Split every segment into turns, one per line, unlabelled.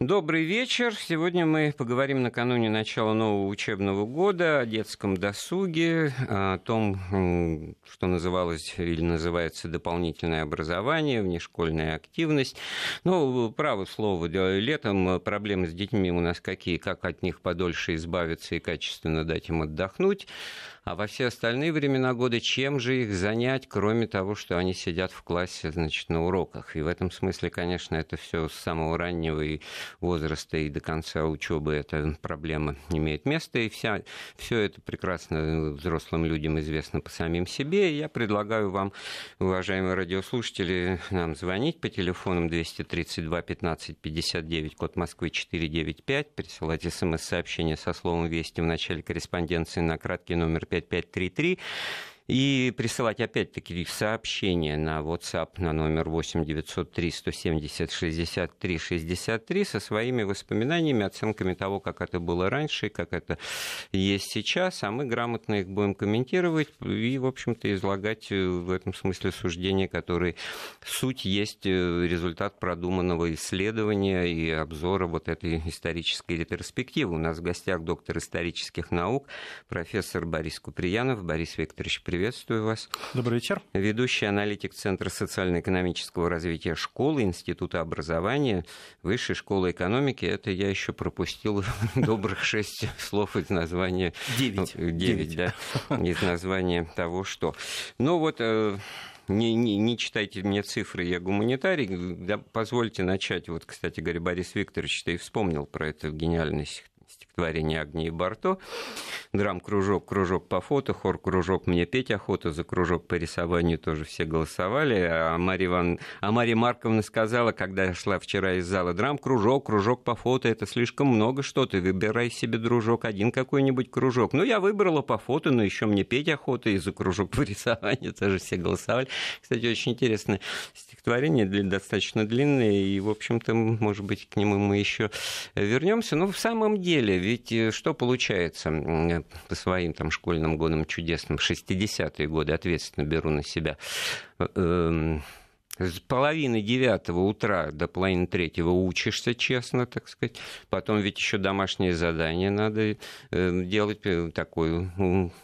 Добрый вечер. Сегодня мы поговорим накануне начала нового учебного года о детском досуге, о том, что называлось или называется дополнительное образование, внешкольная активность. Ну, право слово, летом проблемы с детьми у нас какие, как от них подольше избавиться и качественно дать им отдохнуть. А во все остальные времена года чем же их занять, кроме того, что они сидят в классе, значит, на уроках? И в этом смысле, конечно, это все с самого раннего и возраста и до конца учебы эта проблема имеет место. И вся, все это прекрасно взрослым людям известно по самим себе. И я предлагаю вам, уважаемые радиослушатели, нам звонить по телефонам 232 15 59, код Москвы 495, присылать смс-сообщение со словом «Вести» в начале корреспонденции на краткий номер 5533 и присылать опять-таки сообщение на WhatsApp на номер 8 903 170 63 63 со своими воспоминаниями, оценками того, как это было раньше, как это есть сейчас, а мы грамотно их будем комментировать и, в общем-то, излагать э, в этом смысле суждения, которые суть есть э, результат продуманного исследования и обзора вот этой исторической ретроспективы. У нас в гостях доктор исторических наук, профессор Борис Куприянов. Борис Викторович, приветствую вас.
Добрый вечер.
Ведущий аналитик Центра социально-экономического развития школы, Института образования, Высшей школы экономики. Это я еще пропустил добрых шесть слов из названия.
Девять.
Ну, девять, да. Из названия того, что. Ну вот э, не, не, не читайте мне цифры, я гуманитарий. Да, позвольте начать. Вот, кстати говоря, Борис Викторович, ты вспомнил про это гениальное стихотворение Агнии Барто. Драм-кружок, кружок по фото, хор-кружок «Мне петь охота», за кружок по рисованию тоже все голосовали. А Мария, Иван... а Мария Марковна сказала, когда шла вчера из зала, драм-кружок, кружок по фото, это слишком много что ты, выбирай себе, дружок, один какой-нибудь кружок. Ну, я выбрала по фото, но еще мне петь охота, и за кружок по рисованию тоже все голосовали. Кстати, очень интересное стихотворение, достаточно длинное, и, в общем-то, может быть, к нему мы еще вернемся. Но в самом деле, ведь э, что получается по своим там школьным годам чудесным, 60-е годы ответственно беру на себя, э, эм, с половины девятого утра до половины третьего учишься честно, так сказать. Потом ведь еще домашнее задание надо э, делать. Э, такое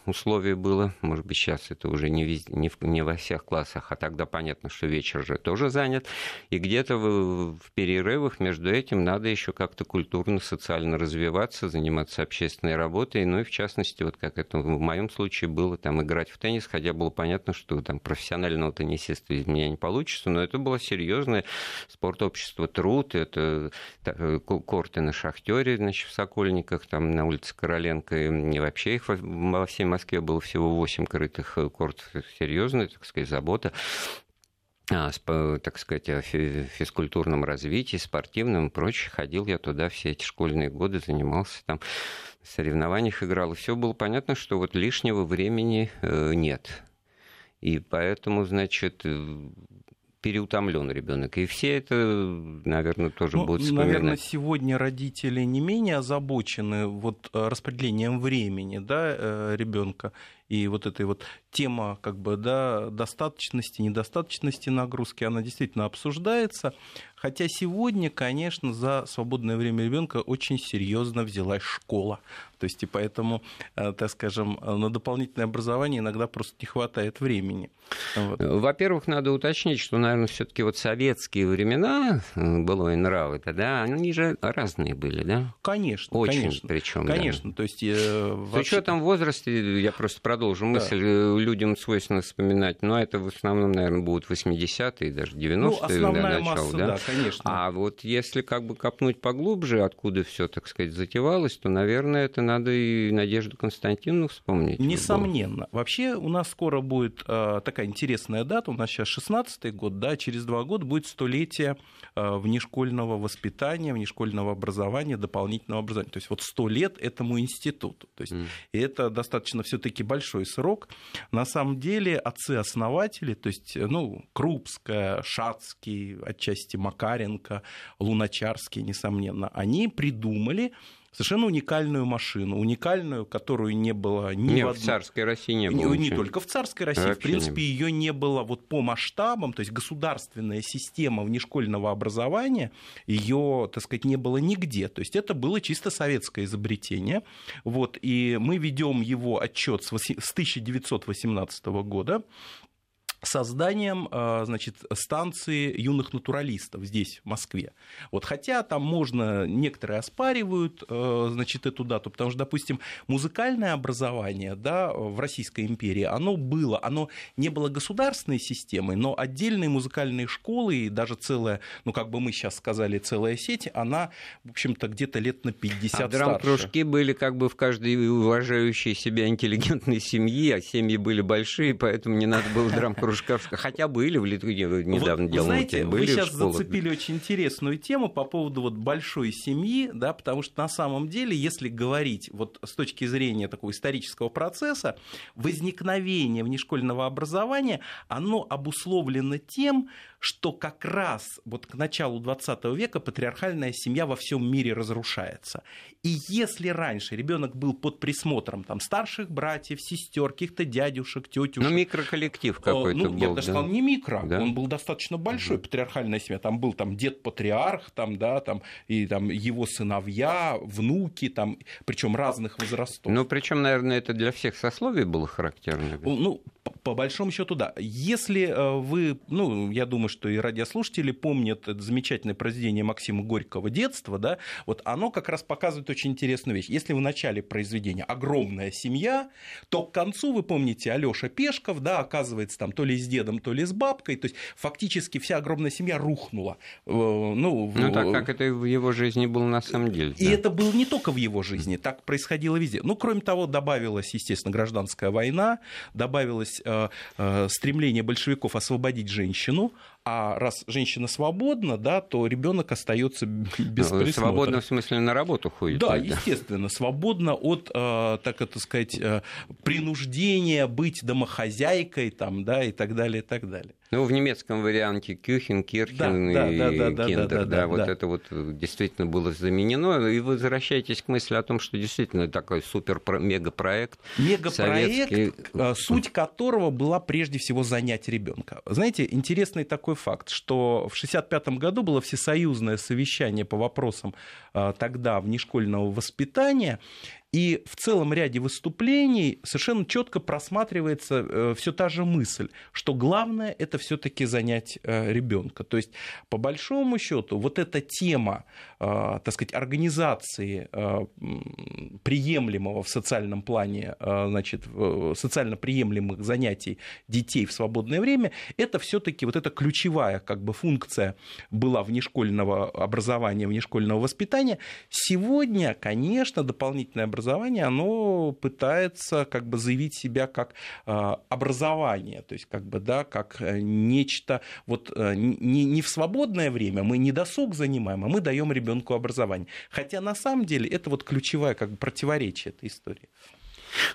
условие было. Может быть, сейчас это уже не, везде, не, в, не во всех классах, а тогда понятно, что вечер же тоже занят. И где-то в, в перерывах между этим надо еще как-то культурно, социально развиваться, заниматься общественной работой. Ну и в частности, вот как это в моем случае было, там играть в теннис, хотя было понятно, что там профессионального теннисиста из меня не получится общества, но это было серьезное спорт общества труд, это э, корты на шахтере, значит, в Сокольниках, там на улице Короленко, и вообще их во всей Москве было всего 8 крытых э, кортов, серьезная, так сказать, забота так сказать, о физкультурном развитии, спортивном и прочее. Ходил я туда все эти школьные годы, занимался там, в соревнованиях играл. И все было понятно, что вот лишнего времени э, нет. И поэтому, значит, переутомлен ребенок. И все это, наверное, тоже ну, будут вспоминать.
Наверное, сегодня родители не менее озабочены вот э, распределением времени да, э, ребенка и вот этой вот тема как бы, да, достаточности, недостаточности нагрузки, она действительно обсуждается. Хотя сегодня, конечно, за свободное время ребенка очень серьезно взялась школа. То есть и поэтому, э, так скажем, на дополнительное образование иногда просто не хватает времени.
Вот. Во-первых, надо уточнить, что, наверное, все-таки вот советские времена, э, было и нравы тогда, они же разные были, да?
Конечно,
Очень,
конечно.
причем.
Конечно,
да.
то есть... Э,
вообще... С учетом возраста, я просто продолжу мысль, да. Э, людям свойственно вспоминать, но это в основном, наверное, будут 80-е, даже 90-е ну,
основная начало, масса, да? да, конечно.
А вот если как бы копнуть поглубже, откуда все, так сказать, затевалось, то, наверное, это надо и Надежду Константиновну вспомнить.
Несомненно. Вообще у нас скоро будет э, такая интересная дата, у нас сейчас 16-й год, да, через два года будет столетие э, внешкольного воспитания, внешкольного образования, дополнительного образования. То есть вот 100 лет этому институту. То есть, mm. И это достаточно все таки большой срок. На самом деле отцы-основатели, то есть ну, Крупская, Шацкий, отчасти Макаренко, Луначарский, несомненно, они придумали совершенно уникальную машину, уникальную, которую не было ни
Нет,
в,
в царской России не было.
Не, не только в царской России, Вообще в принципе, ее не было вот по масштабам, то есть государственная система внешкольного образования, ее, так сказать, не было нигде. То есть это было чисто советское изобретение. Вот, и мы ведем его отчет с 1918 года созданием а, значит, станции юных натуралистов здесь, в Москве. Вот, хотя там можно, некоторые оспаривают а, значит, эту дату, потому что, допустим, музыкальное образование да, в Российской империи, оно было, оно не было государственной системой, но отдельные музыкальные школы и даже целая, ну, как бы мы сейчас сказали, целая сеть, она, в общем-то, где-то лет на 50
а драм-кружки были как бы в каждой уважающей себя интеллигентной семье, а семьи были большие, поэтому не надо было драм кружков, хотя были в Литве, недавно
вот,
делал
знаете,
были
вы сейчас зацепили очень интересную тему по поводу вот большой семьи, да, потому что на самом деле, если говорить вот с точки зрения такого исторического процесса, возникновение внешкольного образования, оно обусловлено тем, что как раз вот к началу 20 века патриархальная семья во всем мире разрушается. И если раньше ребенок был под присмотром там, старших братьев, сестер, каких-то дядюшек, тетюшек.
Ну, микроколлектив какой-то ну, был.
Я даже да? сказал, не микро, да? он был достаточно большой, угу. патриархальная семья. Там был там дед-патриарх, там, да, там, и там его сыновья, внуки, там, причем разных возрастов.
Ну, причем, наверное, это для всех сословий было характерно.
Ну, по большому счету, да. Если э, вы, ну, я думаю, что и радиослушатели помнят это замечательное произведение Максима Горького «Детство», да, вот оно как раз показывает очень интересную вещь. Если в начале произведения огромная семья, то к концу, вы помните, Алёша Пешков, да, оказывается там то ли с дедом, то ли с бабкой, то есть фактически вся огромная семья рухнула.
Э, ну, ну так как это в его жизни было на самом деле.
И да. это было не только в его жизни, так происходило везде. Ну, кроме того, добавилась, естественно, гражданская война, добавилась Э, э, стремление большевиков освободить женщину, а раз женщина свободна, да, то ребенок остается без ну, присмотра.
Свободно в смысле на работу ходит?
Да, естественно, свободно от, э, так это сказать, принуждения быть домохозяйкой там, да, и так далее, и так далее.
Ну, в немецком варианте Кюхен, Кирхен да, и да, да, да, Киндер, да, да, да, да, вот да. это вот действительно было заменено. И вы возвращаетесь к мысли о том, что действительно такой супер-мегапроект.
Мегапроект, советский... суть которого была прежде всего занять ребенка. Знаете, интересный такой факт, что в 1965 году было всесоюзное совещание по вопросам а, тогда внешкольного воспитания, и в целом ряде выступлений совершенно четко просматривается э, все та же мысль, что главное это все-таки занять э, ребенка. То есть, по большому счету, вот эта тема, э, так сказать, организации приемлемого в социальном плане, значит, социально приемлемых занятий детей в свободное время, это все-таки вот эта ключевая как бы функция была внешкольного образования, внешкольного воспитания. Сегодня, конечно, дополнительное образование образование, оно пытается как бы заявить себя как а, образование, то есть как бы, да, как э, нечто, вот э, не, не в свободное время, мы не досуг занимаем, а мы даем ребенку образование. Хотя на самом деле это вот ключевое как бы противоречие этой истории.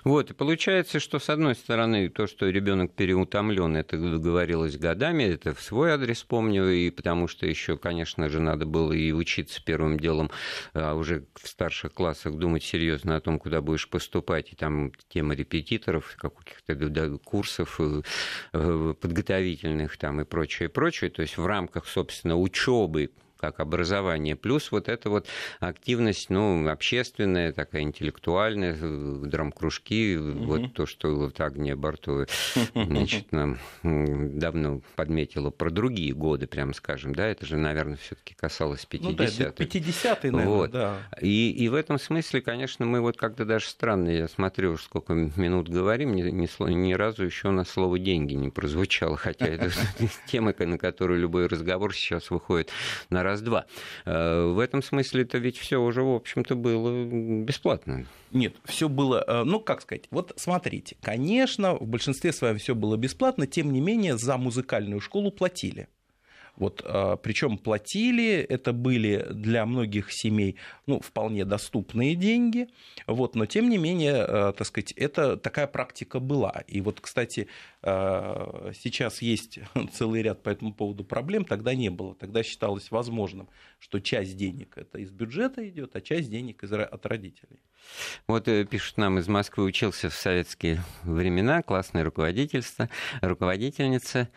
Вот, и получается, что с одной стороны, то, что ребенок переутомлен, это говорилось годами, это в свой адрес помню, и потому что еще, конечно же, надо было и учиться первым делом а уже в старших классах думать серьезно о том, куда будешь поступать, и там тема репетиторов, каких-то курсов э, э, подготовительных там и прочее, прочее, то есть в рамках, собственно, учебы как образование, плюс вот эта вот активность, ну, общественная, такая интеллектуальная, э, драм-кружки, угу. вот то, что вот Агния Бартова, значит, нам давно подметила про другие годы, прям скажем, да, это же, наверное, все таки касалось 50-х. Ну, да,
50-е, наверное, вот. да.
И, и в этом смысле, конечно, мы вот как-то даже странно, я смотрю, сколько минут говорим, ни, ни, ни разу еще у нас слово «деньги» не прозвучало, хотя это тема, на которую любой разговор сейчас выходит на раз-два. Э, в этом смысле это ведь все уже, в общем-то, было бесплатно.
Нет, все было, э, ну, как сказать, вот смотрите, конечно, в большинстве своем все было бесплатно, тем не менее, за музыкальную школу платили. Вот, а, причем платили, это были для многих семей ну, вполне доступные деньги, вот, но тем не менее, а, так сказать, это такая практика была. И вот, кстати, а, сейчас есть целый ряд по этому поводу проблем, тогда не было. Тогда считалось возможным, что часть денег это из бюджета идет, а часть денег из, от родителей.
Вот э, пишут нам из Москвы, учился в советские времена, классное руководительство, руководительница.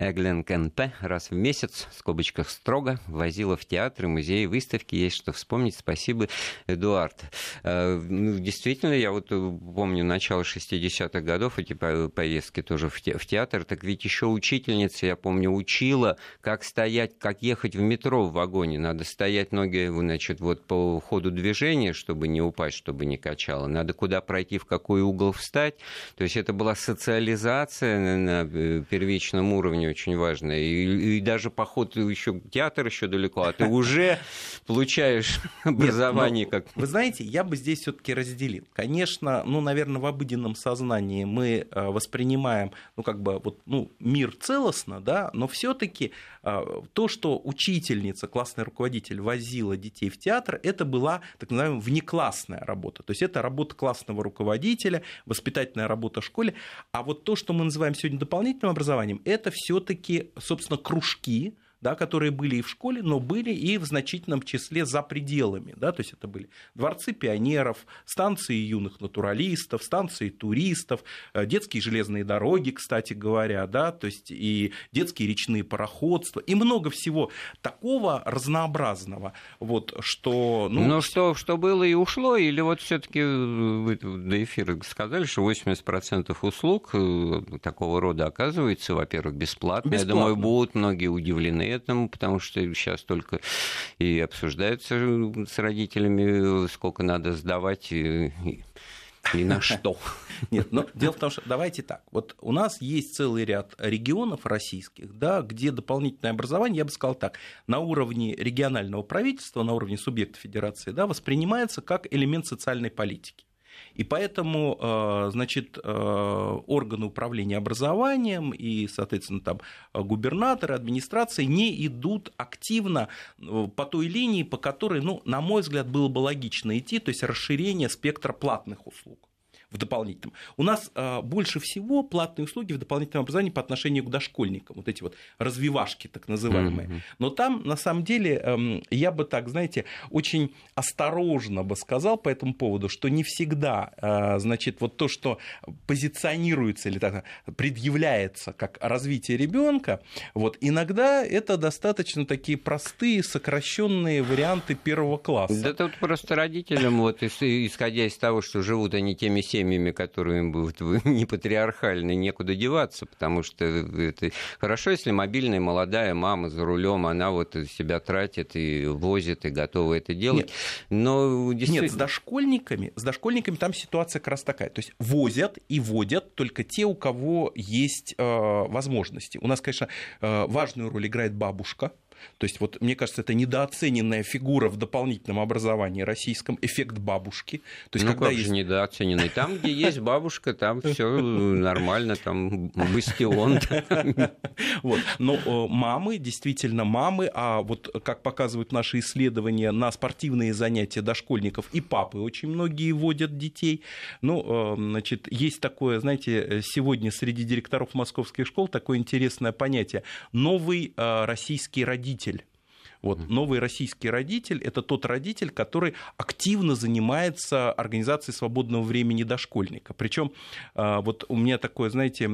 Эглен Кенпе раз в месяц, в скобочках строго, возила в театры, музеи, выставки. Есть что вспомнить. Спасибо, Эдуард. Э, ну, действительно, я вот э, помню начало 60-х годов, эти поездки тоже в театр. Так ведь еще учительница, я помню, учила, как стоять, как ехать в метро в вагоне. Надо стоять ноги, значит, вот по ходу движения, чтобы не упасть, чтобы не качало. Надо куда пройти, в какой угол встать. То есть это была социализация на э, первичном уровне очень важно. И, и даже поход еще театр еще далеко, а ты уже получаешь образование как.
Вы знаете, я бы здесь все-таки разделил. Конечно, ну, наверное, в обыденном сознании мы э, воспринимаем, ну, как бы, вот, ну, мир целостно, да, но все-таки э, то, что учительница, классный руководитель возила детей в театр, это была так называемая внеклассная работа. То есть это работа классного руководителя, воспитательная работа в школе. А вот то, что мы называем сегодня дополнительным образованием, это все все-таки, собственно, кружки, да, которые были и в школе, но были и в значительном числе за пределами. Да, то есть это были дворцы пионеров, станции юных натуралистов, станции туристов, э, детские железные дороги, кстати говоря, да, то есть и детские речные пароходства, и много всего такого разнообразного, вот, что...
Ну, но что, что было и ушло, или вот все таки вы до эфира сказали, что 80% услуг э, такого рода оказывается, во-первых, бесплатно. бесплатно. Я думаю, будут многие удивлены этому, потому что сейчас только и обсуждается с родителями, сколько надо сдавать и, и на что.
Нет, но дело в том, что давайте так. Вот у нас есть целый ряд регионов российских, да, где дополнительное образование, я бы сказал так, на уровне регионального правительства, на уровне субъекта федерации, да, воспринимается как элемент социальной политики. И поэтому, э, значит, э, органы управления образованием и, соответственно, там губернаторы, администрации не идут активно э, по той линии, по которой, ну, на мой взгляд, было бы логично идти, то есть расширение спектра платных услуг в дополнительном. У нас а, больше всего платные услуги в дополнительном образовании по отношению к дошкольникам, вот эти вот развивашки так называемые. Mm-hmm. Но там, на самом деле, эм, я бы так, знаете, очень осторожно бы сказал по этому поводу, что не всегда, а, значит, вот то, что позиционируется или так, предъявляется как развитие ребенка, вот иногда это достаточно такие простые, сокращенные варианты первого класса.
Да тут просто родителям, вот исходя из того, что живут они теми семьями, семьями, которые будут не патриархальны, некуда деваться, потому что это хорошо, если мобильная молодая мама за рулем, она вот себя тратит и возит, и готова это делать. Нет.
Но действительно... Нет, с дошкольниками, с дошкольниками там ситуация как раз такая. То есть возят и водят только те, у кого есть э, возможности. У нас, конечно, э, важную роль играет бабушка, то есть, вот, мне кажется, это недооцененная фигура в дополнительном образовании российском, эффект бабушки. То
есть, ну, когда как есть... же недооцененный? Там, где есть бабушка, там все нормально, там бастион.
Вот. Но мамы, действительно мамы, а вот как показывают наши исследования на спортивные занятия дошкольников, и папы очень многие водят детей. Ну, значит, есть такое, знаете, сегодня среди директоров московских школ такое интересное понятие. Новый российский родитель родитель. Вот, новый российский родитель – это тот родитель, который активно занимается организацией свободного времени дошкольника. Причем а, вот у меня такое, знаете,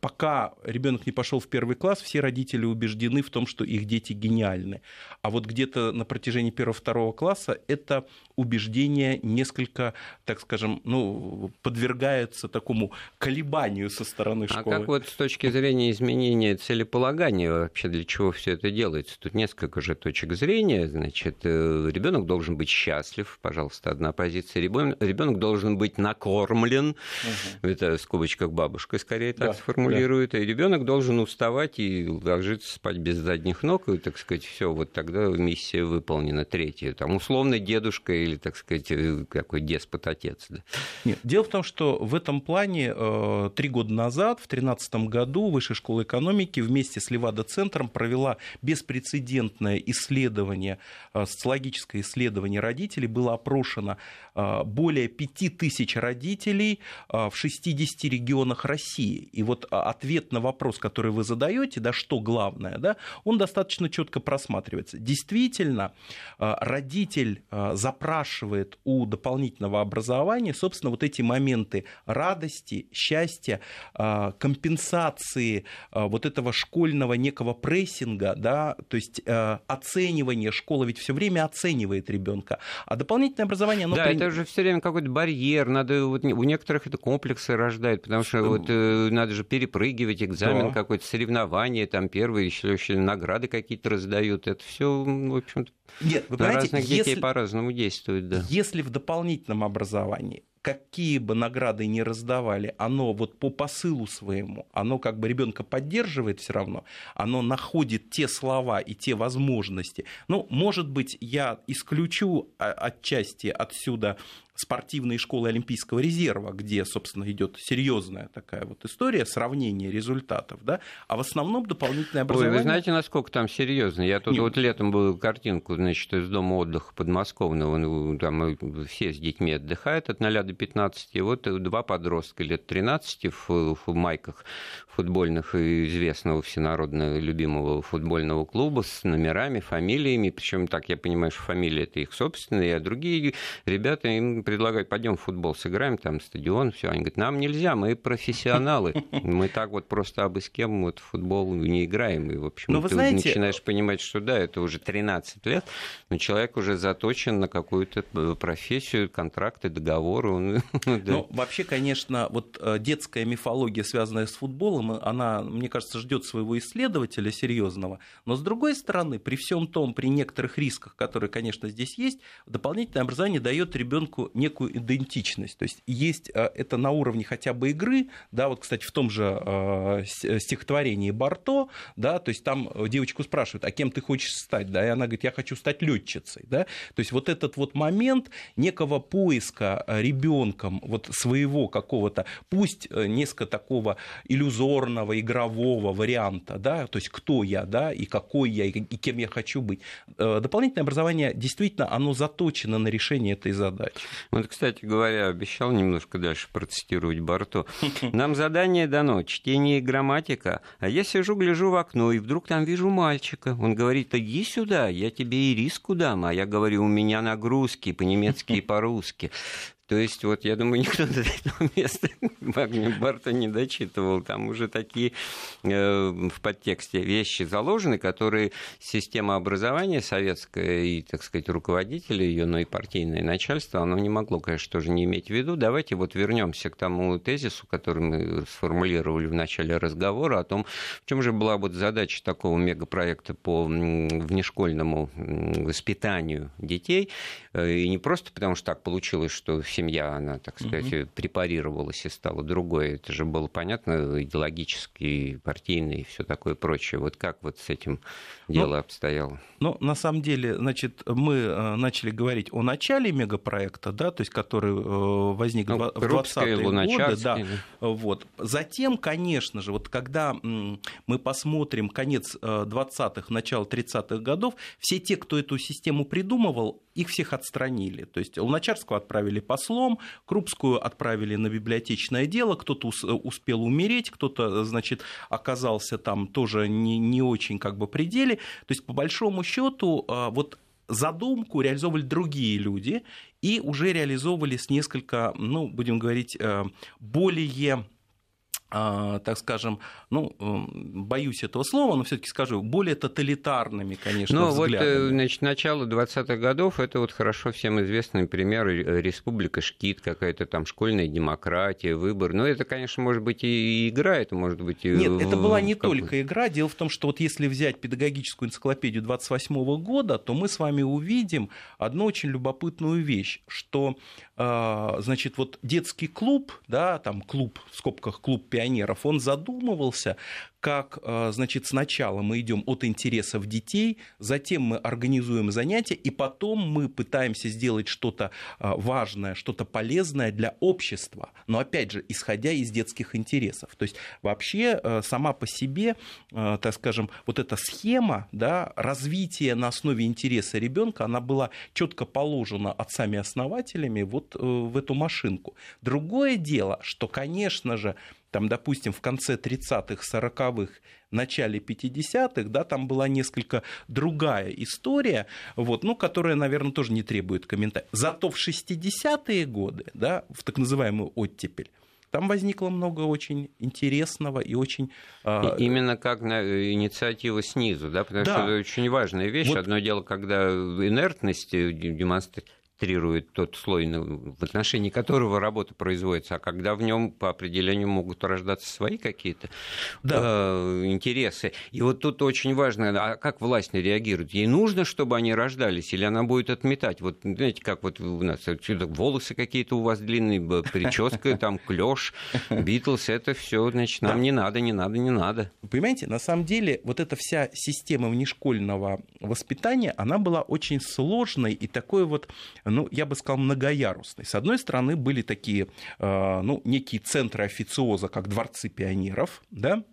пока ребенок не пошел в первый класс, все родители убеждены в том, что их дети гениальны. А вот где-то на протяжении первого-второго класса это убеждение несколько, так скажем, ну, подвергается такому колебанию со стороны а школы.
А как вот с точки зрения изменения целеполагания вообще для чего все это делается? Тут несколько же точек зрения. Значит, э, ребенок должен быть счастлив, пожалуйста, одна позиция. Ребенок должен быть накормлен. Угу. Это в скобочках бабушка скорее так да, сформулирует. Да. И ребенок должен уставать и ложиться спать без задних ног. И, так сказать, все, вот тогда миссия выполнена. Третья. Там условно дедушка или, так сказать, э, какой деспот-отец. Да.
Нет, дело в том, что в этом плане э, три года назад, в 2013 году, Высшая школа экономики вместе с Левада-центром провела беспрецедентное исследование, э, социологическое исследование родителей. Было опрошено э, более 5000 родителей в 60 регионах России. И вот ответ на вопрос, который вы задаете, да, что главное, да, он достаточно четко просматривается. Действительно, родитель запрашивает у дополнительного образования, собственно, вот эти моменты радости, счастья, компенсации вот этого школьного некого прессинга, да, то есть э, оценивание, школа ведь все время оценивает ребенка, а дополнительное образование,
оно... Да, при... это же все время какой-то барьер, надо, вот, у некоторых это комплексы рождает, потому что вот, э, надо же перепрыгивать экзамен да. какой-то, соревнование, там первые еще, еще награды какие-то раздают, это все, в общем-то,
нет,
вы на разных детей если, по-разному действует, да.
Если в дополнительном образовании какие бы награды ни раздавали, оно вот по посылу своему, оно как бы ребенка поддерживает все равно, оно находит те слова и те возможности. Ну, может быть, я исключу а, отчасти отсюда спортивные школы Олимпийского резерва, где, собственно, идет серьезная такая вот история, сравнение результатов, да, а в основном дополнительное образование...
Ой, вы знаете, насколько там серьезно? Я тут Нет. вот летом был картинку, значит, из дома отдыха подмосковного, ну, там все с детьми отдыхают от 0 до 15, и вот два подростка лет 13 в, в майках футбольных и известного всенародно любимого футбольного клуба с номерами, фамилиями, причем так я понимаю, что фамилия это их собственные, а другие ребята им предлагают, пойдем в футбол сыграем, там стадион, все. Они говорят, нам нельзя, мы профессионалы. Мы так вот просто абы с кем вот в футбол не играем. И, в общем, ну, ты знаете... начинаешь понимать, что да, это уже 13 лет, но человек уже заточен на какую-то э, профессию, контракты, договоры. Он...
Ну, вообще, конечно, вот э, детская мифология, связанная с футболом, она, мне кажется, ждет своего исследователя серьезного. Но с другой стороны, при всем том, при некоторых рисках, которые, конечно, здесь есть, дополнительное образование дает ребенку некую идентичность. То есть есть э, это на уровне хотя бы игры, да, вот, кстати, в том же э, стихотворении Барто, да, то есть там девочку спрашивают, а кем ты хочешь стать, да, и она говорит, я хочу стать летчицей, да, то есть вот этот вот момент некого поиска ребенком вот своего какого-то, пусть э, несколько такого иллюзорного, игрового варианта, да, то есть кто я, да, и какой я, и кем я хочу быть. Дополнительное образование действительно, оно заточено на решение этой задачи.
Вот, кстати говоря, обещал немножко дальше процитировать Барто. Нам задание дано, чтение и грамматика, а я сижу, гляжу в окно, и вдруг там вижу мальчика. Он говорит, иди сюда, я тебе и риску дам, а я говорю, у меня нагрузки по-немецки и по-русски. То есть, вот я думаю, никто до этого места Магни Барта не дочитывал. Там уже такие э, в подтексте вещи заложены, которые система образования советская и, так сказать, руководители ее, но и партийное начальство, оно не могло, конечно, тоже не иметь в виду. Давайте вот вернемся к тому тезису, который мы сформулировали в начале разговора о том, в чем же была вот задача такого мегапроекта по внешкольному воспитанию детей. Э, и не просто потому, что так получилось, что все семья, она, так сказать, угу. препарировалась и стала другой. Это же было понятно, идеологически, партийно и все такое прочее. Вот как вот с этим дело ну, обстояло?
Ну, на самом деле, значит, мы э, начали говорить о начале мегапроекта, да, то есть который э, возник ну, в 20-е годы. Да, вот. Затем, конечно же, вот когда мы посмотрим конец 20-х, э, начало 30-х годов, все те, кто эту систему придумывал, их всех отстранили. То есть Луначарского отправили послом, Крупскую отправили на библиотечное дело, кто-то успел умереть, кто-то, значит, оказался там тоже не, не очень как бы пределе. То есть, по большому счету, а, вот задумку реализовывали другие люди и уже реализовывали с несколько, ну, будем говорить, э, более так скажем, ну, боюсь этого слова, но все-таки скажу, более тоталитарными, конечно,
ну, вот, значит, начало 20-х годов, это вот хорошо всем известный пример Республика Шкит, какая-то там школьная демократия, выбор. Но это, конечно, может быть и игра, это может быть и...
Нет, это была не только игра. Дело в том, что вот если взять педагогическую энциклопедию 28 -го года, то мы с вами увидим одну очень любопытную вещь, что, а, значит, вот детский клуб, да, там клуб, в скобках клуб пионеров, он задумывался как, э, значит, сначала мы идем от интересов детей, затем мы организуем занятия, и потом мы пытаемся сделать что-то э, важное, что-то полезное для общества, но опять же, исходя из детских интересов. То есть вообще э, сама по себе, так скажем, вот эта схема да, развития на основе интереса ребенка, она была четко положена отцами-основателями вот в эту машинку. Другое дело, что, конечно же, там, допустим, в конце 30-х, 40-х, начале 50-х, да, там была несколько другая история, вот, ну, которая, наверное, тоже не требует комментариев. Зато в 60-е годы, да, в так называемую оттепель, там возникло много очень интересного и очень...
И именно как на инициатива снизу, да, потому да. что это очень важная вещь. Вот... Одно дело, когда инертность демонстрирует демонстрирует тот слой, в отношении которого работа производится, а когда в нем по определению могут рождаться свои какие-то да. э, интересы. И вот тут очень важно, а как власть реагирует? Ей нужно, чтобы они рождались, или она будет отметать? Вот знаете, как вот у нас волосы какие-то у вас длинные, прическа, там клеш, Битлз, это все, значит, нам не надо, не надо, не надо.
понимаете, на самом деле вот эта вся система внешкольного воспитания, она была очень сложной и такой вот ну, я бы сказал, многоярусный. С одной стороны, были такие, э, ну, некие центры официоза, как дворцы пионеров, да,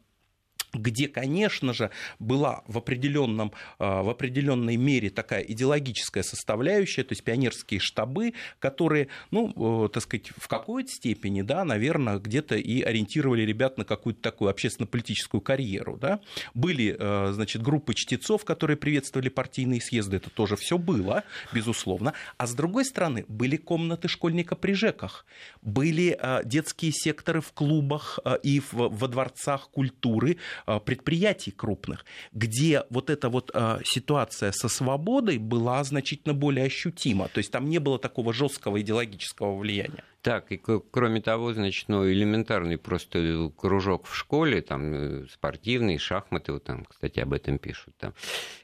где, конечно же, была в, определенном, а, в определенной мере такая идеологическая составляющая, то есть пионерские штабы, которые, ну, так сказать, в какой-то степени, да, наверное, где-то и ориентировали ребят на какую-то такую общественно-политическую карьеру, да. Были, а, значит, группы чтецов, которые приветствовали партийные съезды, это тоже все было, безусловно. А с другой стороны, были комнаты школьника при ЖЭКах, были детские секторы в клубах и во дворцах культуры, Э, предприятий крупных, где вот эта вот э, ситуация со свободой была значительно более ощутима. То есть там не было такого жесткого идеологического влияния.
Так, и кроме того, значит, ну, элементарный просто кружок в школе, там, э, спортивный, шахматы, вот там, кстати, об этом пишут, там,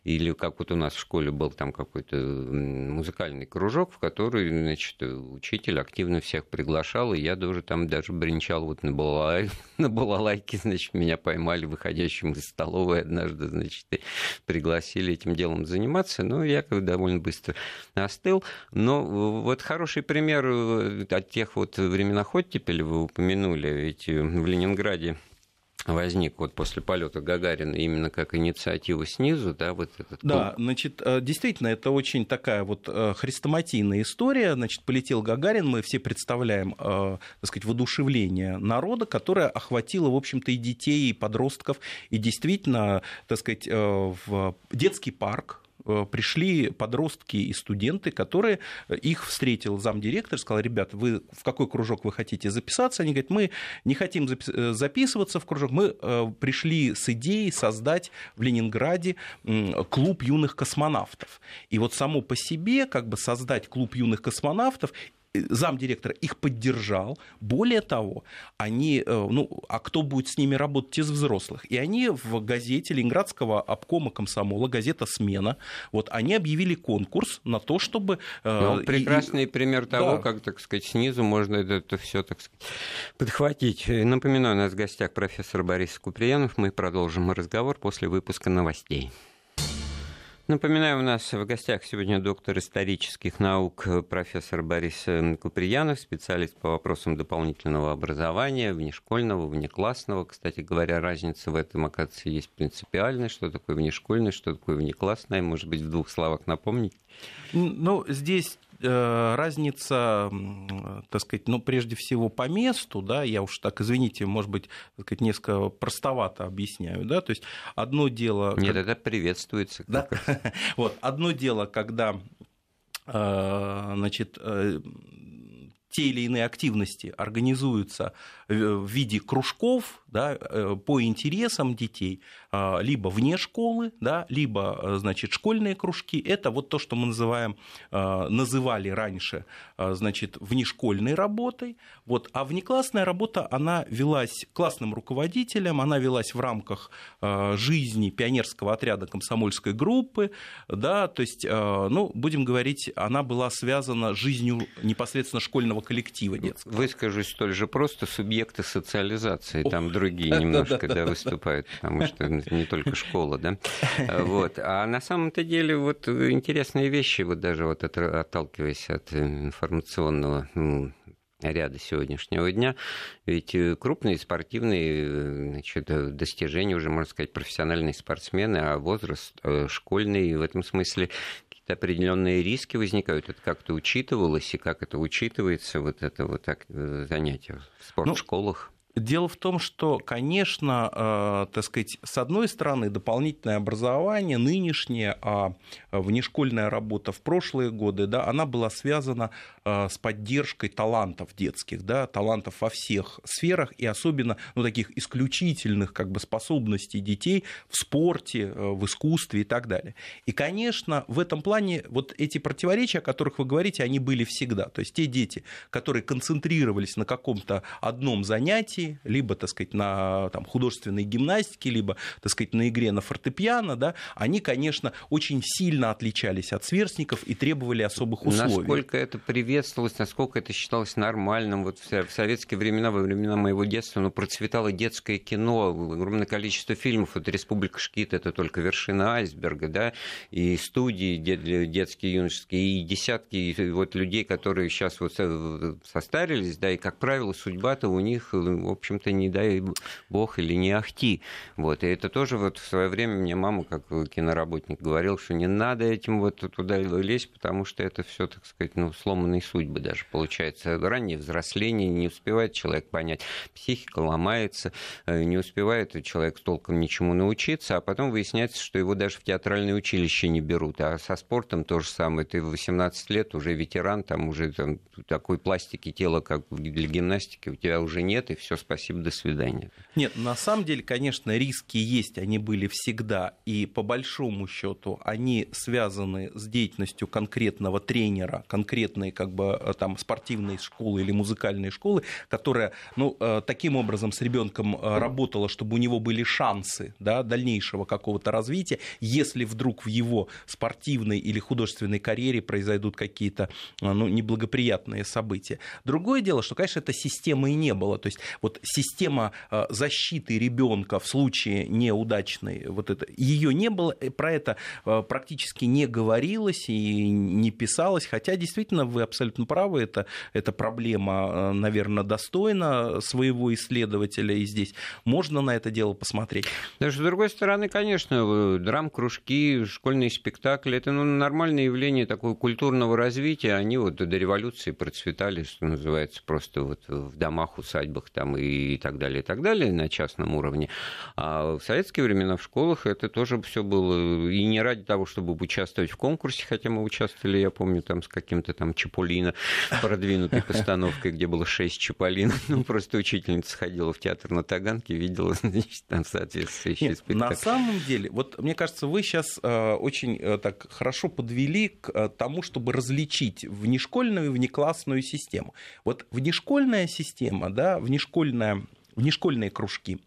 или как вот у нас в школе был там какой-то музыкальный кружок, в который, значит, учитель активно всех приглашал, и я тоже там даже бренчал вот на, балалай, на балалайке, значит, меня поймали выходящим из столовой однажды, значит, и пригласили этим делом заниматься, но я довольно быстро остыл, но вот хороший пример э, от тех тех вот временах оттепели вы упомянули, ведь в Ленинграде возник вот после полета Гагарина именно как инициатива снизу, да, вот этот.
Да, значит, э, действительно, это очень такая вот э, хрестоматийная история. Значит, полетел Гагарин, мы все представляем, э, так сказать, воодушевление народа, которое охватило, в общем-то, и детей, и подростков, и действительно, так сказать, в детский парк Э, пришли подростки и студенты, которые э, их встретил замдиректор, сказал, ребята, вы в какой кружок вы хотите записаться? Они говорят, мы не хотим э, записываться в кружок, мы пришли с идеей создать в Ленинграде клуб юных космонавтов. И вот само по себе как бы создать клуб юных космонавтов замдиректора их поддержал. Более того, они, э, ну, а кто будет с ними работать из взрослых? И они в газете Ленинградского обкома комсомола, газета «Смена», вот они объявили конкурс на то, чтобы...
Э, ну, прекрасный и, пример того, да. как, так сказать, снизу можно это, это все, так сказать, подхватить. Напоминаю, у нас в гостях профессор Борис Куприянов. Мы продолжим разговор после выпуска новостей. Напоминаю, у нас в гостях сегодня доктор исторических наук, профессор Борис Куприянов, специалист по вопросам дополнительного образования, внешкольного, внеклассного. Кстати говоря, разница в этом, оказывается, есть принципиальная. Что такое внешкольное, что такое внеклассное? Может быть, в двух словах напомнить?
Ну, здесь Э, разница, так сказать, ну, прежде всего по месту, да, я уж так, извините, может быть, так сказать, несколько простовато объясняю, да, то есть одно дело...
Нет, как... это приветствуется.
Да? вот, одно дело, когда, э, значит, э, те или иные активности организуются в виде кружков да, э, по интересам детей, а, либо вне школы, да, либо э, значит, школьные кружки. Это вот то, что мы называем, а, называли раньше а, значит, внешкольной работой. Вот. А внеклассная работа, она велась классным руководителем, она велась в рамках жизни пионерского отряда комсомольской группы. Да, то есть, ну, будем говорить, она была связана с жизнью непосредственно школьного коллектива детского.
Выскажусь столь же просто, субъекты социализации, там другие немножко да, выступают, потому что не только школа, да. Вот. А на самом-то деле вот интересные вещи, вот даже вот отталкиваясь от информационного ряда сегодняшнего дня. Ведь крупные спортивные значит, достижения, уже можно сказать, профессиональные спортсмены, а возраст э, школьный в этом смысле какие-то определенные риски возникают. Это как-то учитывалось и как это учитывается, вот это вот так, э, занятие в ну, спортшколах?
Дело в том, что, конечно, э, так сказать, с одной стороны, дополнительное образование, нынешнее, а внешкольная работа в прошлые годы, да, она была связана э, с поддержкой талантов детских, да, талантов во всех сферах и особенно ну, таких исключительных как бы, способностей детей в спорте, э, в искусстве и так далее. И, конечно, в этом плане вот эти противоречия, о которых вы говорите, они были всегда. То есть те дети, которые концентрировались на каком-то одном занятии, занятий, либо, так сказать, на там, художественной гимнастике, либо, так сказать, на игре на фортепиано, да, они, конечно, очень сильно отличались от сверстников и требовали особых условий.
Насколько это приветствовалось, насколько это считалось нормальным. Вот в советские времена, во времена моего детства, ну, процветало детское кино, огромное количество фильмов. Вот «Республика Шкит» — это только вершина айсберга, да, и студии детские, юношеские, и десятки вот людей, которые сейчас вот состарились, да, и, как правило, судьба-то у них общем-то, не дай бог или не ахти. Вот. И это тоже вот в свое время мне мама, как киноработник, говорил, что не надо этим вот туда лезть, потому что это все, так сказать, ну, сломанные судьбы даже получается. Раннее взросление, не успевает человек понять, психика ломается, э, не успевает человек толком ничему научиться, а потом выясняется, что его даже в театральное училище не берут. А со спортом то же самое. Ты в 18 лет уже ветеран, там уже там, такой пластики тела, как для гимнастики, у тебя уже нет, и все, спасибо, до свидания.
Нет, на самом деле, конечно, риски есть, они были всегда, и по большому счету они связаны с деятельностью конкретного тренера, конкретной как бы э, там спортивной школы или музыкальной школы, которая, ну, э, таким образом с ребенком э, работала, чтобы у него были шансы, да, дальнейшего какого-то развития, если вдруг в его спортивной или художественной карьере произойдут какие-то, ну, неблагоприятные события. Другое дело, что, конечно, этой системы и не было, то есть вот система э, защиты ребенка в случае неудачной, вот это, ее не было, про это э, практически не говорилось и не писалось, хотя действительно вы абсолютно правы, это, эта проблема, э, наверное, достойна своего исследователя, и здесь можно на это дело посмотреть.
Даже с другой стороны, конечно, драм-кружки, школьные спектакли, это ну, нормальное явление такого культурного развития, они вот до революции процветали, что называется, просто вот в домах, усадьбах там и так далее, и так далее на частном уровне. А в советские времена в школах это тоже все было и не ради того, чтобы участвовать в конкурсе, хотя мы участвовали, я помню, там с каким-то там Чаполино продвинутой постановкой, где было шесть Чаполинов. Ну, просто учительница ходила в театр на Таганке, видела, значит, там соответствующие спектакли.
На самом деле, вот мне кажется, вы сейчас э, очень э, так хорошо подвели к э, тому, чтобы различить внешкольную и внеклассную систему. Вот внешкольная система, да, внешкольная внешкольные кружки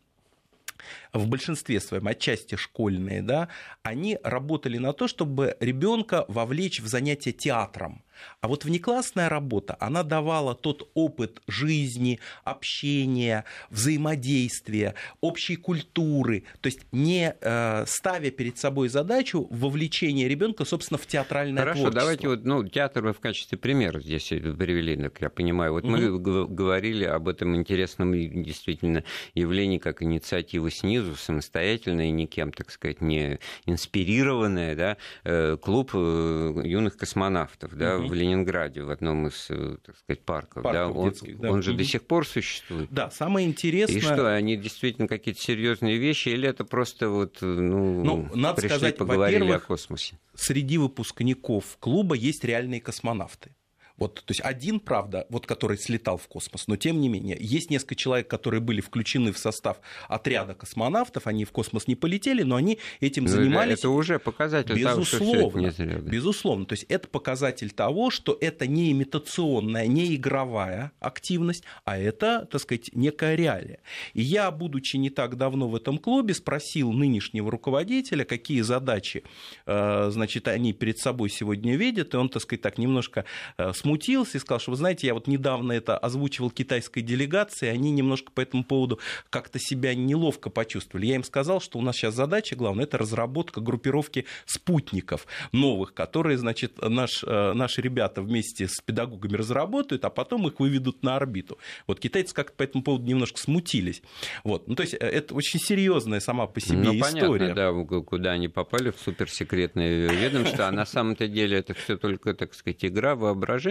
в большинстве своем, отчасти школьные, да, они работали на то, чтобы ребенка вовлечь в занятие театром. А вот внеклассная работа, она давала тот опыт жизни, общения, взаимодействия, общей культуры, то есть не э, ставя перед собой задачу вовлечения ребенка, собственно, в театральное
Хорошо,
творчество.
давайте вот, ну, театр вы в качестве примера здесь привели, как я понимаю. Вот угу. мы говорили об этом интересном действительно явлении, как инициатива снизу, самостоятельная, никем, так сказать, не инспирированная, да, э, клуб э, юных космонавтов, да, угу в Ленинграде, в одном из, э, так сказать, парков. парков да? Он, детских, да. он же до сих пор существует.
Да, самое интересное...
И что, они действительно какие-то серьезные вещи, или это просто вот, э, ну, ну надо пришли, сказать, поговорили о космосе?
Среди выпускников клуба есть реальные космонавты. Вот, то есть один, правда, вот который слетал в космос, но тем не менее, есть несколько человек, которые были включены в состав отряда космонавтов, они в космос не полетели, но они этим занимались.
Это уже показатель
безусловно,
того, что это
Безусловно, то есть это показатель того, что это не имитационная, не игровая активность, а это, так сказать, некая реалия. И я, будучи не так давно в этом клубе, спросил нынешнего руководителя, какие задачи, э, значит, они перед собой сегодня видят, и он, так сказать, так немножко э, смутился и сказал, что, вы знаете, я вот недавно это озвучивал китайской делегации, они немножко по этому поводу как-то себя неловко почувствовали. Я им сказал, что у нас сейчас задача главная, это разработка группировки спутников новых, которые, значит, наш, э, наши ребята вместе с педагогами разработают, а потом их выведут на орбиту. Вот китайцы как-то по этому поводу немножко смутились. Вот. Ну, то есть э, это очень серьезная сама по себе ну, история.
Понятно, да, куда они попали, в суперсекретное ведомство, а на самом-то деле это все только, так сказать, игра,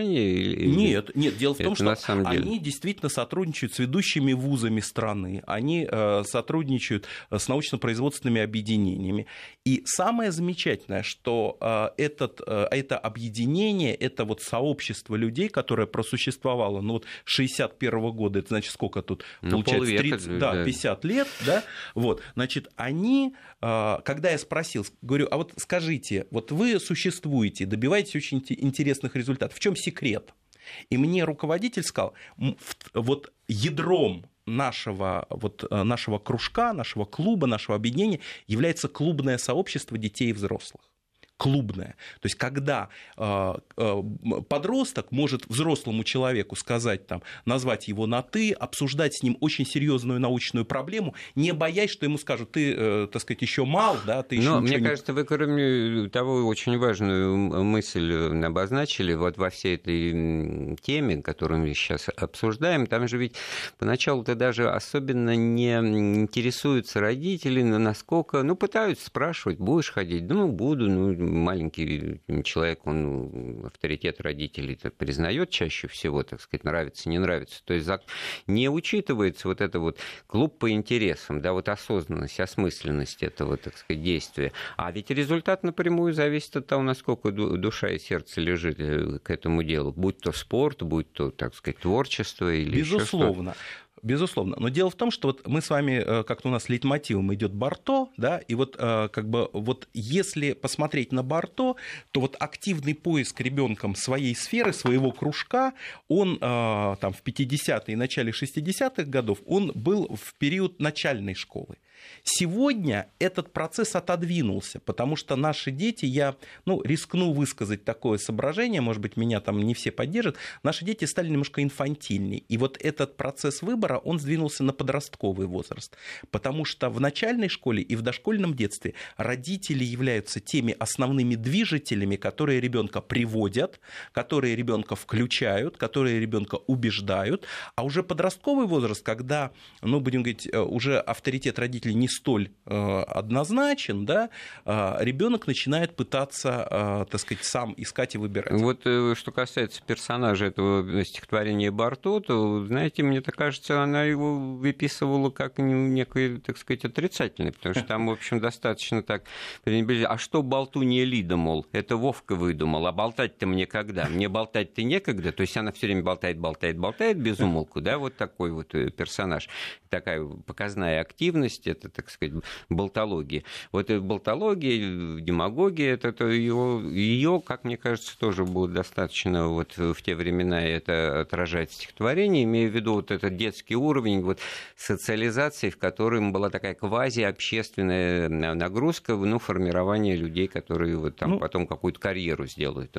воображение
или... Нет, нет, дело в том, что они действительно сотрудничают с ведущими вузами страны, они э, сотрудничают э, с научно-производственными объединениями. И самое замечательное, что э, этот, это объединение, это вот сообщество людей, которое просуществовало, ну вот 61 года, это значит сколько тут ну, получается? 30, да, 50 лет, да, вот, значит, они, когда я спросил, говорю, а вот скажите, вот вы существуете, добиваетесь очень интересных результатов, в чем секрет. И мне руководитель сказал, вот ядром нашего, вот, э, нашего кружка, нашего клуба, нашего объединения является клубное сообщество детей и взрослых клубная. То есть когда э, э, подросток может взрослому человеку сказать, там, назвать его на «ты», обсуждать с ним очень серьезную научную проблему, не боясь, что ему скажут, ты, э, так сказать, еще мал, да, ты еще
Но мне не... кажется, вы, кроме того, очень важную мысль обозначили вот во всей этой теме, которую мы сейчас обсуждаем. Там же ведь поначалу-то даже особенно не интересуются родители, насколько, ну, пытаются спрашивать, будешь ходить? Ну, буду, ну, маленький человек, он авторитет родителей признает чаще всего, так сказать, нравится, не нравится. То есть не учитывается вот это вот клуб по интересам, да, вот осознанность, осмысленность этого, так сказать, действия. А ведь результат напрямую зависит от того, насколько душа и сердце лежит э, к этому делу. Будь то спорт, будь то, так сказать, творчество или
Безусловно. Безусловно. Но дело в том, что вот мы с вами, э, как-то у нас лейтмотивом идет Барто, да, и вот э, как бы вот если посмотреть на Барто, то вот активный поиск ребенком своей сферы, своего кружка, он э, там в 50-е и начале 60-х годов, он был в период начальной школы. Сегодня этот процесс отодвинулся, потому что наши дети, я ну, рискну высказать такое соображение, может быть, меня там не все поддержат, наши дети стали немножко инфантильнее. И вот этот процесс выбора, он сдвинулся на подростковый возраст. Потому что в начальной школе и в дошкольном детстве родители являются теми основными движителями, которые ребенка приводят, которые ребенка включают, которые ребенка убеждают. А уже подростковый возраст, когда, ну, будем говорить, э, уже авторитет родителей не столь э, однозначен, да, э, ребенок начинает пытаться, э, так сказать, сам искать и выбирать.
Вот что касается персонажа этого стихотворения Барто, то, знаете, мне так кажется, она его выписывала как некое, так сказать, отрицательное, потому что там, в общем, достаточно так А что болтунья Лида, мол, это Вовка выдумал, а болтать-то мне когда? Мне болтать-то некогда, то есть она все время болтает, болтает, болтает без умолку, да, вот такой вот персонаж, такая показная активность, так сказать, болтологии. Вот и болтология, демагогия, это, это ее, ее, как мне кажется, тоже было достаточно вот в те времена это отражать стихотворение, имея в виду вот этот детский уровень вот социализации, в котором была такая квази-общественная нагрузка, ну, формирование людей, которые вот там ну, потом какую-то карьеру сделают.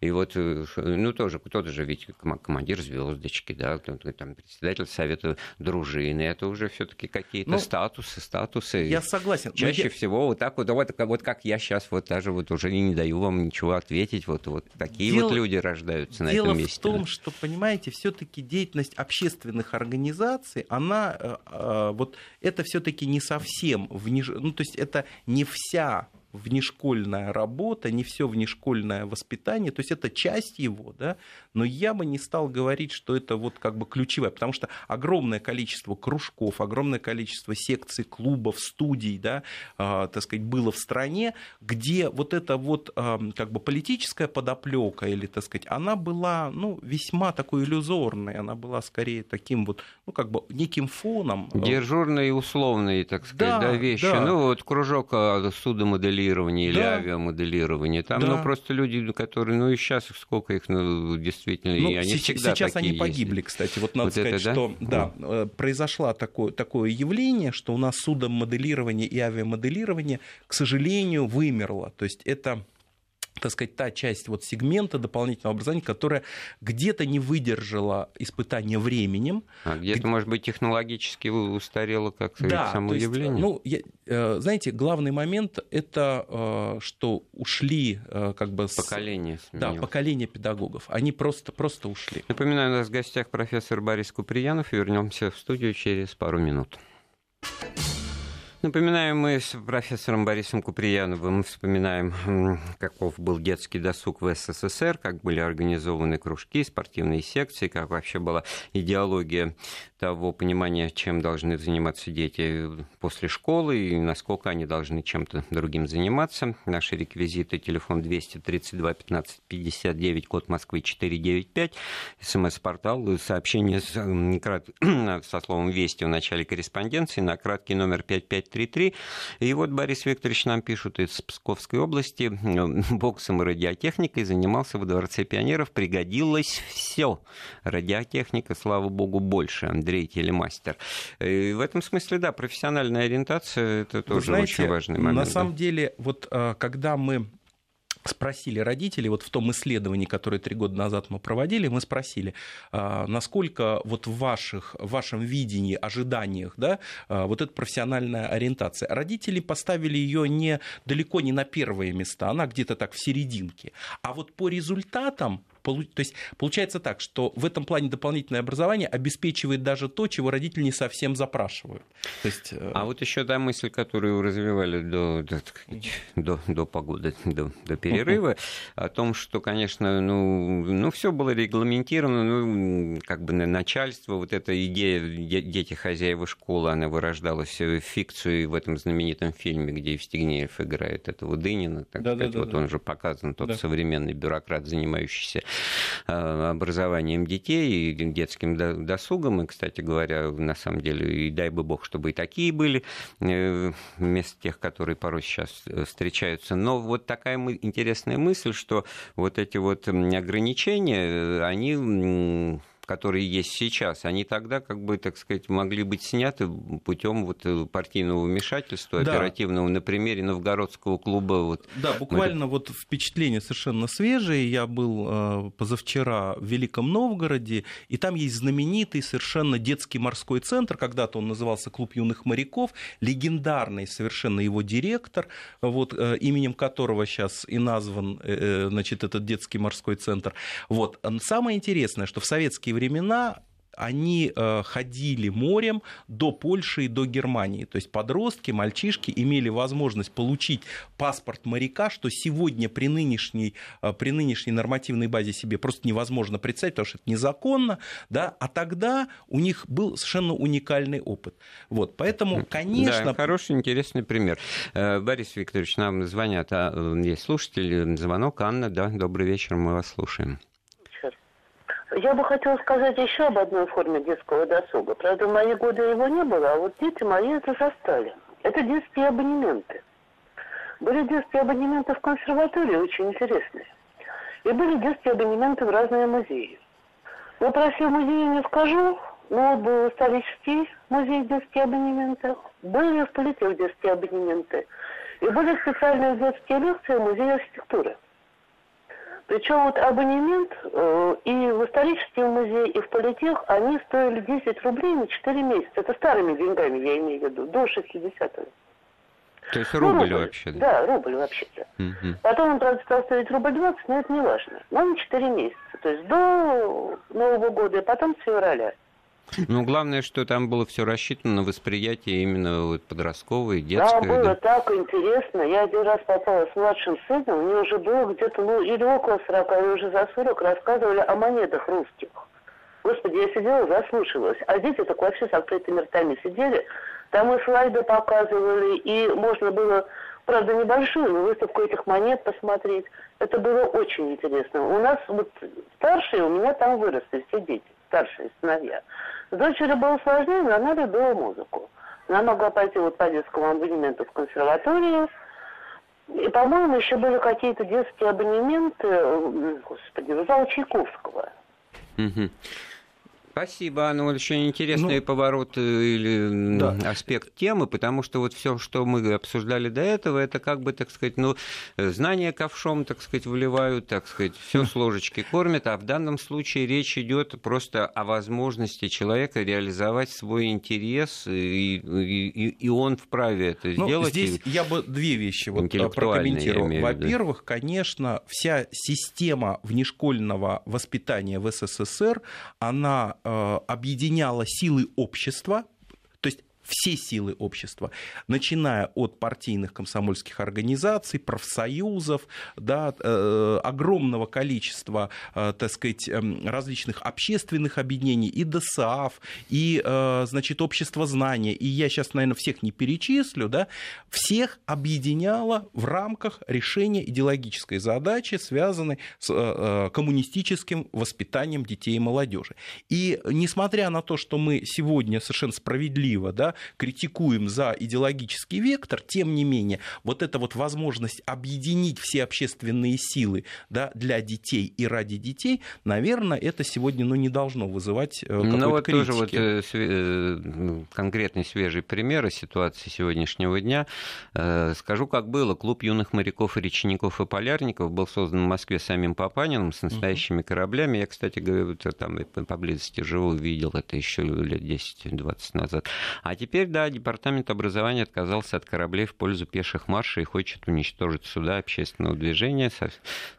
И вот, э, ну, тоже, кто-то же ведь командир звездочки, да, там председатель совета дружины, это уже все-таки какие-то ну, статусы, статусы.
Я согласен.
Чаще я... всего вот так вот, вот, вот как я сейчас вот даже вот уже не даю вам ничего ответить, вот, вот такие Дело... вот люди рождаются на
Дело
этом месте.
Дело в том, что, понимаете, все-таки деятельность общественных организаций, она, э, э, вот это все-таки не совсем, вниж... ну, то есть это не вся внешкольная работа, не все внешкольное воспитание, то есть это часть его, да, но я бы не стал говорить, что это вот как бы ключевое, потому что огромное количество кружков, огромное количество секций, клубов, студий, да, э, так сказать, было в стране, где вот эта вот э, как бы политическая подоплека или, так сказать, она была, ну, весьма такой иллюзорной, она была скорее таким вот, ну, как бы неким фоном.
Дежурные условные, так сказать, да, да вещи. Да. Ну, вот кружок а, судомоделирования или да. авиамоделирования, там, ну, да. ну, просто люди, которые, ну, и сейчас сколько их, ну, действительно, ну, и они всегда
Сейчас
такие
они погибли,
ездят.
кстати. Вот надо вот сказать, это, да? что, да, да произошло такое, такое явление, что у нас судомоделирование и авиамоделирование, к сожалению, вымерло. То есть это так сказать, та часть вот сегмента дополнительного образования, которая где-то не выдержала испытания временем.
А где-то, где... может быть, технологически устарела как да, само есть, явление?
Ну, я, э, знаете, главный момент – это э, что ушли э, как бы...
Поколение
Да, поколение педагогов. Они просто, просто ушли.
Напоминаю, у нас в гостях профессор Борис Куприянов. Вернемся в студию через пару минут. Напоминаю, мы с профессором Борисом Куприяновым вспоминаем, каков был детский досуг в СССР, как были организованы кружки, спортивные секции, как вообще была идеология того понимания, чем должны заниматься дети после школы и насколько они должны чем-то другим заниматься. Наши реквизиты телефон 232 15 59, код Москвы 495, смс-портал, сообщение с, со словом «Вести» в начале корреспонденции на краткий номер 5533. И вот Борис Викторович нам пишет из Псковской области, боксом и радиотехникой занимался в Дворце пионеров, пригодилось все. Радиотехника, слава богу, больше. Андрей Телемастер. И в этом смысле, да, профессиональная ориентация это тоже знаете, очень важный момент.
На самом да. деле, вот а, когда мы спросили родителей, вот в том исследовании, которое три года назад мы проводили, мы спросили, а, насколько вот в, ваших, в вашем видении, ожиданиях, да, а, вот эта профессиональная ориентация. Родители поставили ее не, далеко не на первые места, она где-то так в серединке. А вот по результатам то есть получается так, что в этом плане дополнительное образование обеспечивает даже то, чего родители не совсем запрашивают. То есть...
Э, а вот еще та мысль, которую развивали до, до, до, до погоды, до, до перерыва, о том, что, конечно, ну, ну все было регламентировано, ну, как бы начальство, вот эта идея дети хозяева школы, она вырождалась в фикцию в этом знаменитом фильме, где Евстигнеев играет этого Дынина, так да, сказать, да, вот да. он же показан, тот да. современный бюрократ, занимающийся образованием детей и детским досугом. И, кстати говоря, на самом деле, и дай бы бог, чтобы и такие были, э, вместо тех, которые порой сейчас э, встречаются. Но вот такая интересная мысль, что вот эти вот ограничения, они которые есть сейчас, они тогда, как бы, так сказать, могли быть сняты путем вот э, партийного вмешательства, да. оперативного, на примере новгородского клуба. Вот.
Да, буквально Мы... вот впечатление совершенно свежее. Я был э, позавчера в Великом Новгороде, и там есть знаменитый совершенно детский морской центр, когда-то он назывался Клуб юных моряков, легендарный совершенно его директор, вот, э, именем которого сейчас и назван значит, этот детский морской центр. Вот. Самое интересное, что в советские времена они э, ходили морем до Польши и до Германии. То есть подростки, мальчишки имели возможность получить паспорт моряка, что сегодня при нынешней, э, при нынешней нормативной базе себе просто невозможно представить, потому что это незаконно. Да? А тогда у них был совершенно уникальный опыт. Вот, поэтому, конечно...
Да, хороший, интересный пример. Э, Борис Викторович, нам звонят, а есть слушатель, звонок. Анна, да, добрый вечер, мы вас слушаем.
Я бы хотела сказать еще об одной форме детского досуга. Правда, в мои годы его не было, а вот дети мои это застали. Это детские абонементы. Были детские абонементы в консерватории, очень интересные. И были детские абонементы в разные музеи. Но про все музеи не скажу, но был исторический музей детские абонементы, были в политех детские абонементы. И были специальные детские лекции в музее архитектуры. Причем вот абонемент э, и в исторический музей, и в политех, они стоили 10 рублей на 4 месяца. Это старыми деньгами, я имею в виду, до 60-го.
То есть рубль, ну, рубль вообще?
Да, да рубль вообще-то. Угу. Потом он, правда, стал стоить рубль 20, но это не важно. Но на 4 месяца. То есть до Нового года, и потом с февраля.
Ну, главное, что там было все рассчитано на восприятие именно вот подростковое, детское.
Да, было да. так интересно. Я один раз попала с младшим сыном, мне уже было где-то, ну, или около 40, или уже за 40, рассказывали о монетах русских. Господи, я сидела, заслушивалась. А дети так вообще с открытыми ртами сидели. Там и слайды показывали, и можно было, правда, небольшую, но выставку этих монет посмотреть. Это было очень интересно. У нас вот старшие, у меня там выросли все дети, старшие сыновья. С дочерью было сложнее, но она любила музыку. Она могла пойти вот по детскому абонементу в консерваторию. И, по-моему, еще были какие-то детские абонементы, господи, в зал Чайковского.
Угу. Спасибо, ну очень интересный ну, поворот э, или да. аспект темы, потому что вот все, что мы обсуждали до этого, это как бы, так сказать, ну, знания ковшом, так сказать, выливают, так сказать, все с ложечки кормят, а в данном случае речь идет просто о возможности человека реализовать свой интерес, и, и, и он вправе это ну, сделать.
Здесь я бы две вещи вот прокомментировал. Во-первых, конечно, вся система внешкольного воспитания в СССР, она Э, объединяла силы общества, все силы общества, начиная от партийных комсомольских организаций, профсоюзов, да, э, огромного количества, э, так сказать, эм, различных общественных объединений, и ДСАФ, и, э, значит, общество знания, и я сейчас, наверное, всех не перечислю, да, всех объединяло в рамках решения идеологической задачи, связанной с коммунистическим воспитанием детей и молодежи. И несмотря на то, что мы сегодня совершенно справедливо, да, критикуем за идеологический вектор, тем не менее, вот эта вот возможность объединить все общественные силы да, для детей и ради детей, наверное, это сегодня ну, не должно вызывать э, какой-то Ну вот критики. тоже вот э,
э, ну, конкретный свежий пример ситуации сегодняшнего дня. Скажу, как было. Клуб юных моряков и речников и полярников был создан в Москве самим Папаниным с настоящими кораблями. Я, кстати, говорю, там поблизости живу, видел это еще лет 10-20 назад. А теперь теперь, да, Департамент образования отказался от кораблей в пользу пеших маршей и хочет уничтожить суда общественного движения.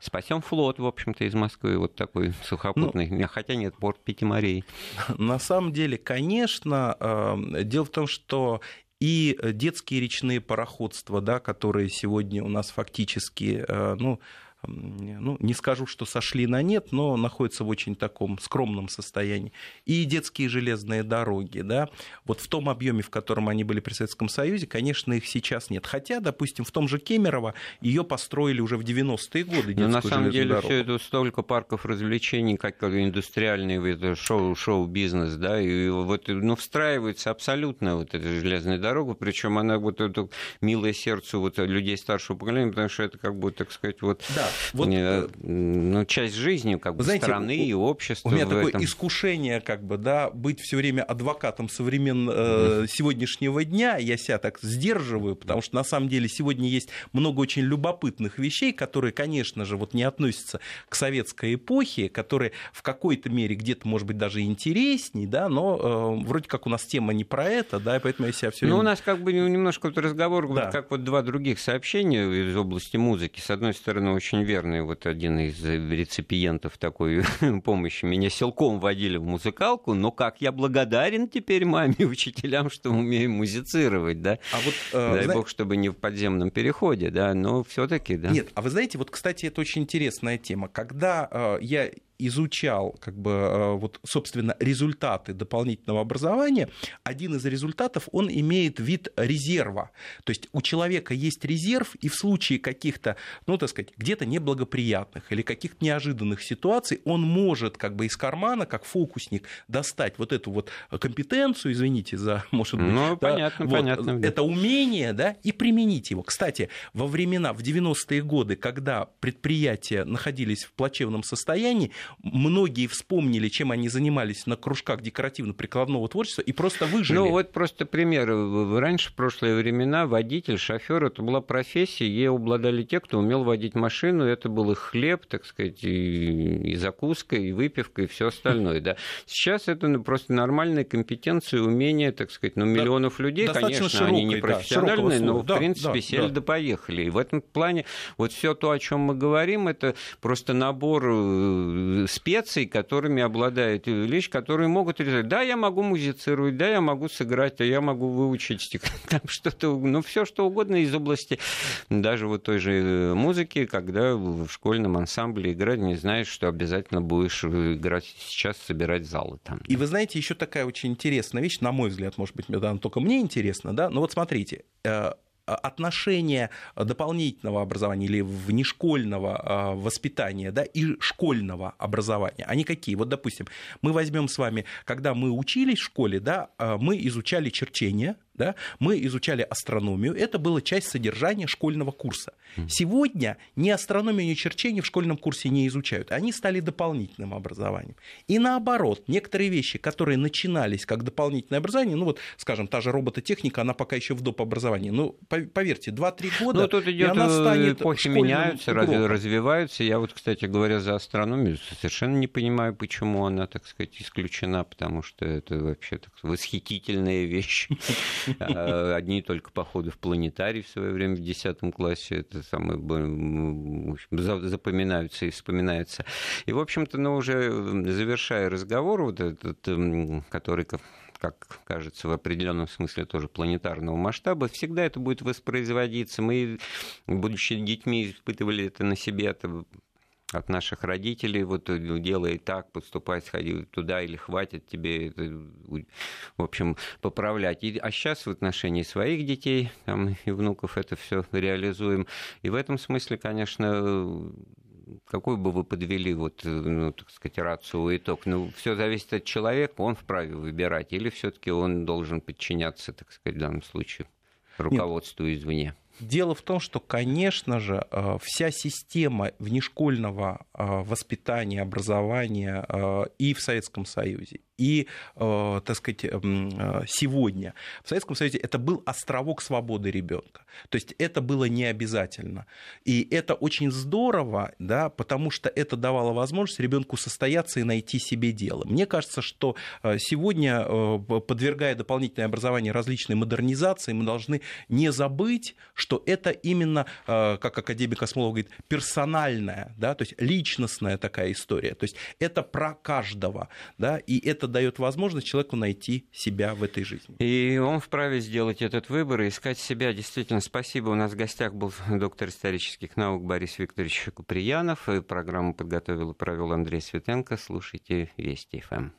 Спасем флот, в общем-то, из Москвы, вот такой сухопутный, ну, хотя нет, порт Пяти морей.
На самом деле, конечно, э, дело в том, что и детские речные пароходства, да, которые сегодня у нас фактически, э, ну, ну, не скажу, что сошли на нет, но находятся в очень таком скромном состоянии. И детские железные дороги, да, вот в том объеме, в котором они были при Советском Союзе, конечно, их сейчас нет. Хотя, допустим, в том же Кемерово ее построили уже в 90-е годы.
Но на самом деле дорогу. все это столько парков развлечений, как индустриальный шоу, шоу-бизнес, да, и вот ну, встраивается абсолютно вот эта железная дорога, причем она вот это милое сердцу вот людей старшего поколения, потому что это как бы, так сказать, вот
да, вот,
э, ну, часть жизни как бы знаете, страны и общества.
У меня такое этом. искушение, как бы, да, быть все время адвокатом современного э, сегодняшнего дня. Я себя так сдерживаю, потому что на самом деле сегодня есть много очень любопытных вещей, которые, конечно же, вот не относятся к советской эпохе, которые в какой-то мере где-то, может быть, даже интересней, да, но э, вроде как у нас тема не про это, да, и поэтому я себя все время...
Ну, у нас как бы немножко вот разговор, да. вот как вот два других сообщения из области музыки. С одной стороны, очень очень верный вот один из реципиентов такой помощи. Меня силком водили в музыкалку, но как я благодарен теперь маме и учителям, что умею музицировать, да? А вот, э, Дай зна... бог, чтобы не в подземном переходе, да, но все таки да.
Нет, а вы знаете, вот, кстати, это очень интересная тема. Когда э, я изучал, как бы, э, вот, собственно, результаты дополнительного образования, один из результатов, он имеет вид резерва. То есть у человека есть резерв, и в случае каких-то, ну, так сказать, где-то неблагоприятных или каких-то неожиданных ситуаций, он может как бы из кармана, как фокусник, достать вот эту вот компетенцию, извините за, может быть,
ну, да, понятно, вот, понятно.
это умение, да, и применить его. Кстати, во времена, в 90-е годы, когда предприятия находились в плачевном состоянии, многие вспомнили, чем они занимались на кружках декоративно-прикладного творчества и просто выжили.
Ну, вот просто пример. Раньше, в прошлые времена, водитель, шофер это была профессия, ей обладали те, кто умел водить машину, это был их хлеб, так сказать, и, и закуска, и выпивка, и все остальное. Да. Сейчас это ну, просто нормальная компетенция, умение, так сказать, ну, миллионов людей, конечно, широкой, они не профессиональные, да, но, в да, принципе, да, сели да. да поехали. И в этом плане вот все то, о чем мы говорим, это просто набор э, специй, которыми обладает Ильич, которые могут резать. Да, я могу музицировать, да, я могу сыграть, да, я могу выучить там что-то, ну, все что угодно из области даже вот той же музыки, когда в школьном ансамбле играть, не знаешь, что обязательно будешь играть сейчас, собирать залы там.
И вы знаете, еще такая очень интересная вещь, на мой взгляд, может быть, да, только мне интересно, да, но вот смотрите, э, отношения дополнительного образования или внешкольного а, воспитания да, и школьного образования, они какие? Вот, допустим, мы возьмем с вами, когда мы учились в школе, да, а, мы изучали черчение, да, мы изучали астрономию, это была часть содержания школьного курса. Сегодня ни астрономию, ни черчение в школьном курсе не изучают, они стали дополнительным образованием. И наоборот, некоторые вещи, которые начинались как дополнительное образование, ну вот, скажем, та же робототехника, она пока еще в доп. образовании, ну, поверьте, 2-3 года,
ну, тут идет, и она э, станет эпохи меняются, уроком. развиваются. Я вот, кстати говоря, за астрономию совершенно не понимаю, почему она, так сказать, исключена, потому что это вообще так, восхитительная вещь. А, одни только походы в планетарий в свое время в 10 классе, это самое запоминаются и вспоминаются. И, в общем-то, ну, уже завершая разговор, вот этот, который как кажется, в определенном смысле тоже планетарного масштаба, всегда это будет воспроизводиться. Мы, будучи детьми, испытывали это на себе, это от наших родителей, вот э, делай так, поступай, сходи туда или хватит тебе, это, в общем, поправлять. И, а сейчас в отношении своих детей там, и внуков это все реализуем. И в этом смысле, конечно, какой бы вы подвели, вот, ну, так сказать, рацию итог? Ну, все зависит от человека, он вправе выбирать, или все-таки он должен подчиняться, так сказать, в данном случае руководству Нет. извне?
Дело в том, что, конечно же, э, вся система внешкольного э, воспитания, образования э, и в Советском Союзе, и, так сказать, сегодня в Советском Союзе это был островок свободы ребенка. То есть это было не обязательно. И это очень здорово, да, потому что это давало возможность ребенку состояться и найти себе дело. Мне кажется, что сегодня, подвергая дополнительное образование различной модернизации, мы должны не забыть, что это именно, э, как академик Осмолов говорит, персональная, да, то есть личностная такая история. То есть это про каждого, да, и это дает возможность человеку найти себя в этой жизни.
И он вправе сделать этот выбор и искать себя. Действительно, спасибо. У нас в гостях был доктор исторических наук Борис Викторович Куприянов. И программу подготовил и провел Андрей Светенко. Слушайте Вести ФМ.